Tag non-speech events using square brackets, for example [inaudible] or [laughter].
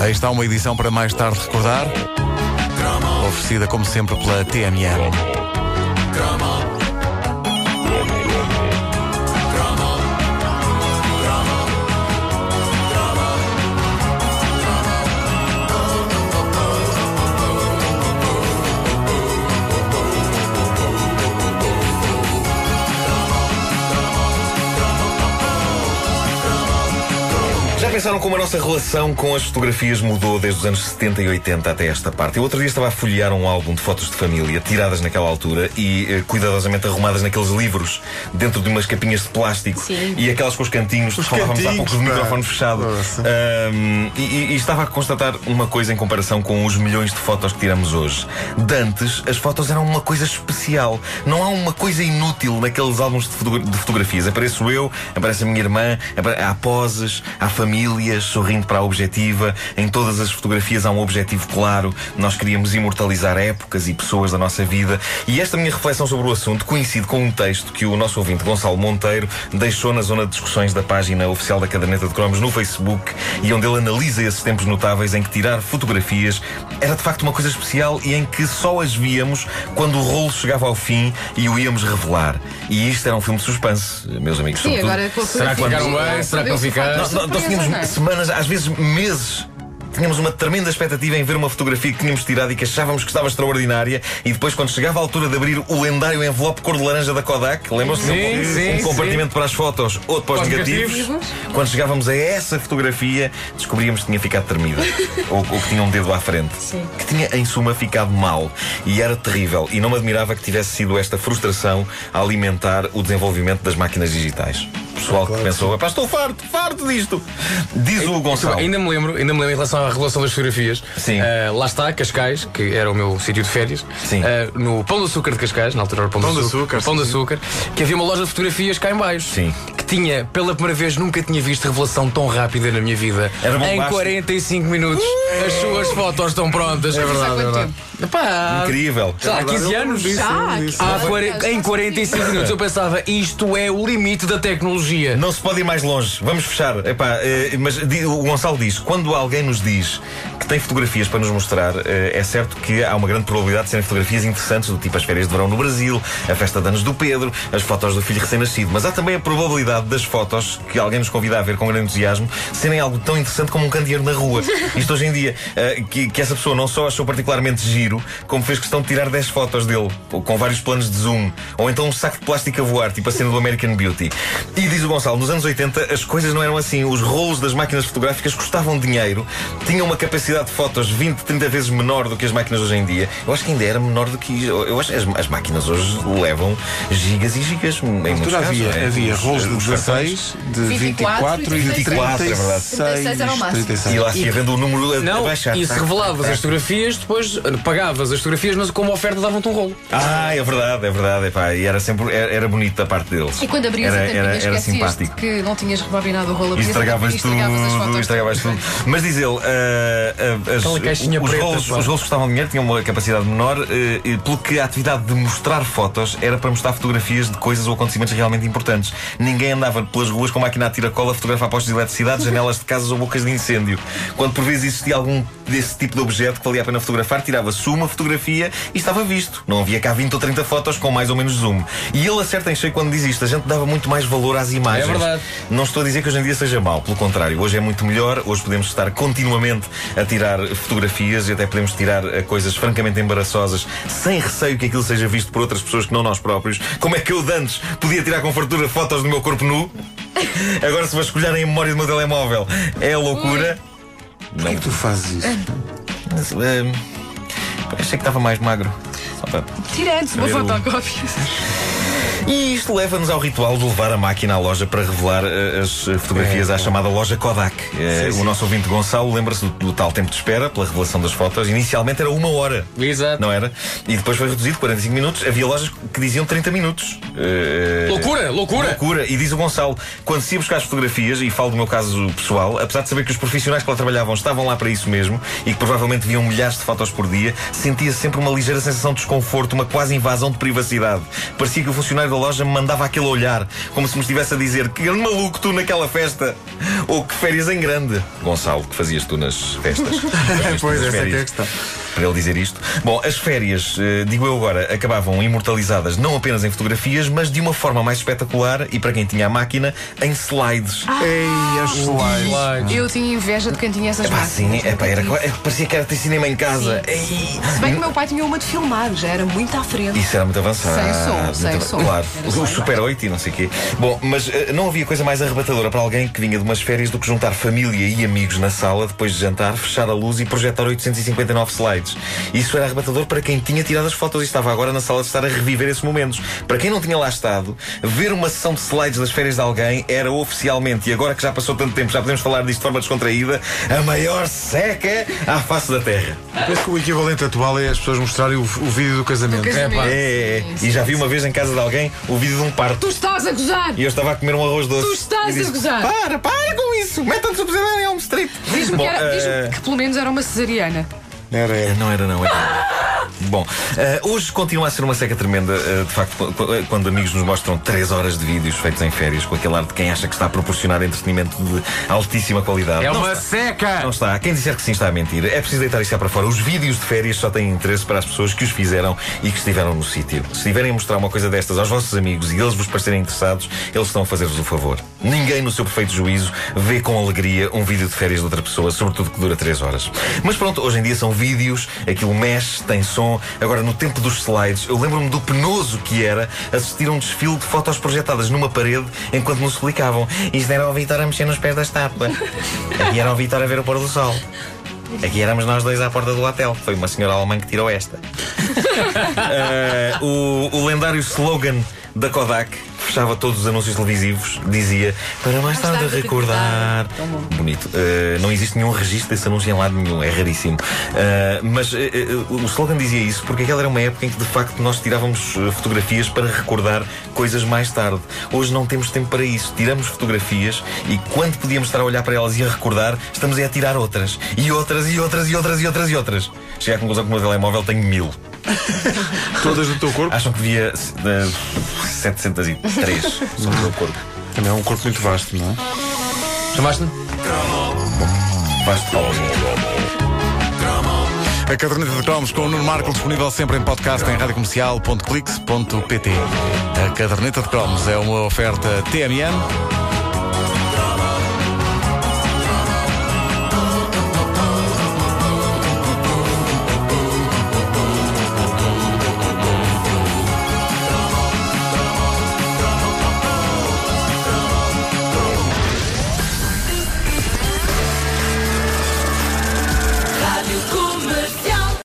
Aí está uma edição para mais tarde recordar. Oferecida, como sempre, pela TMN. Pensaram como a nossa relação com as fotografias mudou desde os anos 70 e 80 até esta parte? Eu outro dia estava a folhear um álbum de fotos de família, tiradas naquela altura e eh, cuidadosamente arrumadas naqueles livros, dentro de umas capinhas de plástico Sim. e aquelas com os cantinhos, Os falávamos há cantinhos, pouco de pá. microfone fechado. Ahm, e, e- e estava a constatar uma coisa em comparação com os milhões de fotos que tiramos hoje. De antes, as fotos eram uma coisa especial. Não há uma coisa inútil naqueles álbuns de, fotogra- de fotografias. Apareço eu, aparece a minha irmã, apare- há poses, há famílias sorrindo para a objetiva. Em todas as fotografias há um objetivo claro. Nós queríamos imortalizar épocas e pessoas da nossa vida. E esta minha reflexão sobre o assunto coincide com um texto que o nosso ouvinte Gonçalo Monteiro deixou na zona de discussões da página oficial da Caderneta de Cromos no Facebook e onde ele analisa esses tempos notáveis em que tirar fotografias era de facto uma coisa especial e em que só as víamos quando o rolo chegava ao fim e o íamos revelar. E isto era um filme de suspense, meus amigos. Sim, agora com a Será que ficaram bem? Será que não ficaram? nós, nós- nós tínhamos não? Semanas, às vezes meses. Tínhamos uma tremenda expectativa em ver uma fotografia que tínhamos tirado e que achávamos que estava extraordinária. E depois, quando chegava a altura de abrir o lendário envelope cor de laranja da Kodak, lembram-se? Sim, um, sim, um sim. compartimento para as fotos, outro Para os negativos. negativos. Quando chegávamos a essa fotografia, descobríamos que tinha ficado tremida. [laughs] ou, ou que tinha um dedo à frente. Sim. Que tinha, em suma, ficado mal. E era terrível. E não me admirava que tivesse sido esta frustração a alimentar o desenvolvimento das máquinas digitais. Pessoal que pensou, "Epá, estou farto, farto disto. Diz o Gonçalo. Ainda me lembro, ainda me lembro em relação à revelação das fotografias. Sim. Ah, lá está, Cascais, que era o meu sítio de férias. Sim. Ah, no Pão de Açúcar de Cascais, na altura era o Pão, Pão de Açúcar. Açúcar, Pão de. Açúcar, que havia uma loja de fotografias cá em baixo. Sim. Que tinha, pela primeira vez, nunca tinha visto revelação tão rápida na minha vida. Era em bombástico. 45 minutos, as suas fotos estão prontas. É verdade, é verdade. Epá, Incrível. lá, há 15 anos. Já, Há Já, 40 em 45 minutos eu pensava, isto é o limite da tecnologia. Não se pode ir mais longe. Vamos fechar. Epá, eh, mas di- o Gonçalo diz: quando alguém nos diz que tem fotografias para nos mostrar, eh, é certo que há uma grande probabilidade de serem fotografias interessantes, do tipo as férias de verão no Brasil, a festa de anos do Pedro, as fotos do filho recém-nascido. Mas há também a probabilidade das fotos que alguém nos convida a ver com grande entusiasmo serem algo tão interessante como um candeeiro na rua. [laughs] Isto hoje em dia, eh, que, que essa pessoa não só achou particularmente giro, como fez questão de tirar 10 fotos dele, com vários planos de zoom, ou então um saco de plástico a voar, tipo a cena do American Beauty. E diz o Gonçalo, nos anos 80 as coisas não eram assim. Os rolos das máquinas fotográficas custavam dinheiro, tinham uma capacidade de fotos 20, 30 vezes menor do que as máquinas hoje em dia. Eu acho que ainda era menor do que. Eu acho que as, as máquinas hoje levam gigas e gigas. Em muitos altura casos, havia, não é? havia Os- rolos de os cartões. 16, de 24 24 e de 24, é verdade. 36 era o máximo. 36. E lá se ia vendo o número a, a Não, baixar. e se revelavas tac, as fotografas, depois pagavas as fotografias, mas como oferta davam-te um rolo. Ah, é verdade, é verdade. Epá, e era sempre era, era bonito da parte deles. E quando abrias era, a tampinha, era, era simpático. que não tinhas rebobinado o rolo. E estragavas e tudo, estragavas tudo. Mas diz ele, ah, ah, as- os, preta, rolos, os rolos custavam dinheiro, tinham uma capacidade menor, e pelo que a atividade de mostrar fotos era para mostrar fotografias de coisas ou acontecimentos realmente importantes. Ninguém andava pelas ruas com máquina a tiracola a fotografar postos de eletricidade, [laughs] janelas de casas ou bocas de incêndio. Quando por vezes existia algum desse tipo de objeto que valia a pena fotografar, tirava-se uma fotografia e estava visto. Não havia cá 20 ou 30 fotos com mais ou menos zoom. E ele acerta em cheio quando diz isto. A gente dava muito mais valor às imagens. É verdade. Não estou a dizer que hoje em dia seja mau, pelo contrário, hoje é muito melhor, hoje podemos estar continuamente a tirar fotografias e até podemos tirar eh, coisas francamente embaraçosas sem receio que aquilo seja visto por outras pessoas que não nós próprios. Como é que eu de antes podia tirar com fartura fotos do meu corpo nu? [laughs] Agora se vasculharem a memória do meu telemóvel é loucura. Porquê que tu fazes isso? Mas, eh, achei que estava mais magro. Só para- Tira antes uma fotocópia. E isto leva-nos ao ritual de levar a máquina à loja para revelar eh, as eh, fotografias à chamada loja Kodak. Eh, o nosso ouvinte Gonçalo lembra-se do, do tal tempo de espera pela revelação das fotos. Inicialmente era uma hora. Exato. Não era? E depois foi reduzido 45 minutos. Havia lojas que diziam 30 minutos. Loucura, loucura! Loucura. E diz o Gonçalo, quando se ia buscar as fotografias, e falo do meu caso pessoal, apesar de saber que os profissionais que lá trabalhavam estavam lá para isso mesmo e que provavelmente viam milhares de fotos por dia, sentia sempre uma ligeira sensação de desconforto, uma quase invasão de privacidade. Parecia que o funcionário da loja me mandava aquele olhar, como se me estivesse a dizer que grande maluco tu naquela festa. Ou que férias em grande. Gonçalo, que fazias tu nas festas? [laughs] pois, essa é que é a questão. Para ele dizer isto. Bom, as férias, eh, digo eu agora, acabavam imortalizadas não apenas em fotografias, mas de uma forma mais espetacular e para quem tinha a máquina, em slides. Ei, as slides. Slides. Eu tinha inveja de quem tinha essas Pá, sim, máquinas. é, pá, era, parecia que era ter cinema em casa. Sim. Ei. Se bem que o meu pai tinha uma de filmar, já era muito à frente. Isso era muito avançado. Sem som, muito sem avan- som. Claro, o Super 8 e não sei o quê. Bom, mas eh, não havia coisa mais arrebatadora para alguém que vinha de umas férias do que juntar família e amigos na sala depois de jantar, fechar a luz e projetar 859 slides. Isso era arrebatador para quem tinha tirado as fotos e estava agora na sala de estar a reviver esses momentos. Para quem não tinha lá estado, ver uma sessão de slides das férias de alguém era oficialmente, e agora que já passou tanto tempo, já podemos falar disto de forma descontraída, a maior seca à face da Terra. Penso que o equivalente atual é as pessoas mostrarem o, o vídeo do casamento. Do casamento. pá. É, é, é. Sim, E sim, já vi uma vez em casa de alguém o vídeo de um parto. Tu estás a gozar! E eu estava a comer um arroz doce. Tu estás E disse, a gozar. Para, para com isso! Meta-te o pesadelo em Elm Street! Diz-me que, era- diz-me eh, que pelo menos era uma cesariana. Era, era. Não era, não era. Bom, eh, hoje continua a ser uma seca tremenda, eh, de facto, qu- quando amigos nos mostram 3 horas de vídeos feitos em férias, com aquele ar de quem acha que está a proporcionar entretenimento de altíssima qualidade. É Não uma está. seca! Não está. Quem disser que sim está a mentir. É preciso deitar isso para fora. Os vídeos de férias só têm interesse para as pessoas que os fizeram e que estiveram no sítio. Se estiverem a mostrar uma coisa destas aos vossos amigos e eles vos parecerem interessados, eles estão a fazer-vos o favor. Ninguém, no seu perfeito juízo, vê com alegria um vídeo de férias de outra pessoa, sobretudo que dura 3 horas. Mas pronto, hoje em dia são vídeos, aquilo mexe, tem som. Agora, no tempo dos slides, eu lembro-me do penoso que era assistir a um desfile de fotos projetadas numa parede enquanto nos explicavam. Isto era o Vitor a mexer nos pés da estátua. Aqui era o Vitor a ver o pôr do sol. Aqui éramos nós dois à porta do hotel. Foi uma senhora alemã que tirou esta. [laughs] Eh, o, o lendário slogan da Kodak, que fechava todos os anúncios televisivos, dizia para mais tarde recordar. Bonito. Eh, não existe nenhum registro desse anúncio em lado nenhum, é raríssimo. Eh, mas eh, o slogan dizia isso porque aquela era uma época em que de facto nós tirávamos fotografias para recordar coisas mais tarde. Hoje não temos tempo para isso. Tiramos fotografias e quando podíamos estar a olhar para elas e a recordar, estamos a tirar outras. E outras, e outras, e outras, e outras, e outras. Cheguei à conclusão que o meu telemóvel tem mil. [laughs] Todas do teu corpo. Acham que devia eh, 703 sobre o meu corpo. Também é um corpo muito vasto, não é? Chamaste-me? Palmas. A caderneta de cromos com o Nuno Marco disponível sempre em podcast em radiocomercial.clix.pt. A caderneta de cromos é uma oferta TMN